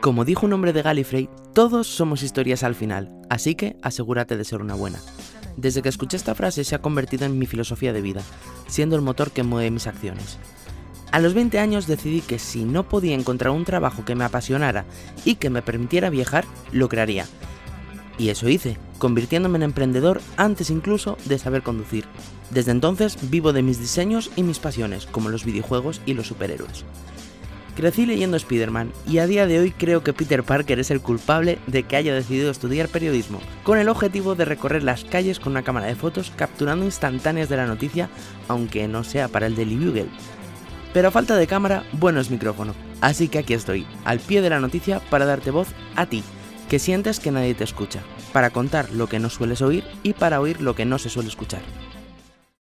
Como dijo un hombre de Gallifrey, todos somos historias al final, así que asegúrate de ser una buena. Desde que escuché esta frase se ha convertido en mi filosofía de vida, siendo el motor que mueve mis acciones. A los 20 años decidí que si no podía encontrar un trabajo que me apasionara y que me permitiera viajar, lo crearía. Y eso hice, convirtiéndome en emprendedor antes incluso de saber conducir. Desde entonces vivo de mis diseños y mis pasiones, como los videojuegos y los superhéroes. Crecí leyendo Spider-Man y a día de hoy creo que Peter Parker es el culpable de que haya decidido estudiar periodismo, con el objetivo de recorrer las calles con una cámara de fotos capturando instantáneas de la noticia, aunque no sea para el Daily Bugle. Pero a falta de cámara, bueno es micrófono. Así que aquí estoy, al pie de la noticia para darte voz a ti, que sientes que nadie te escucha, para contar lo que no sueles oír y para oír lo que no se suele escuchar.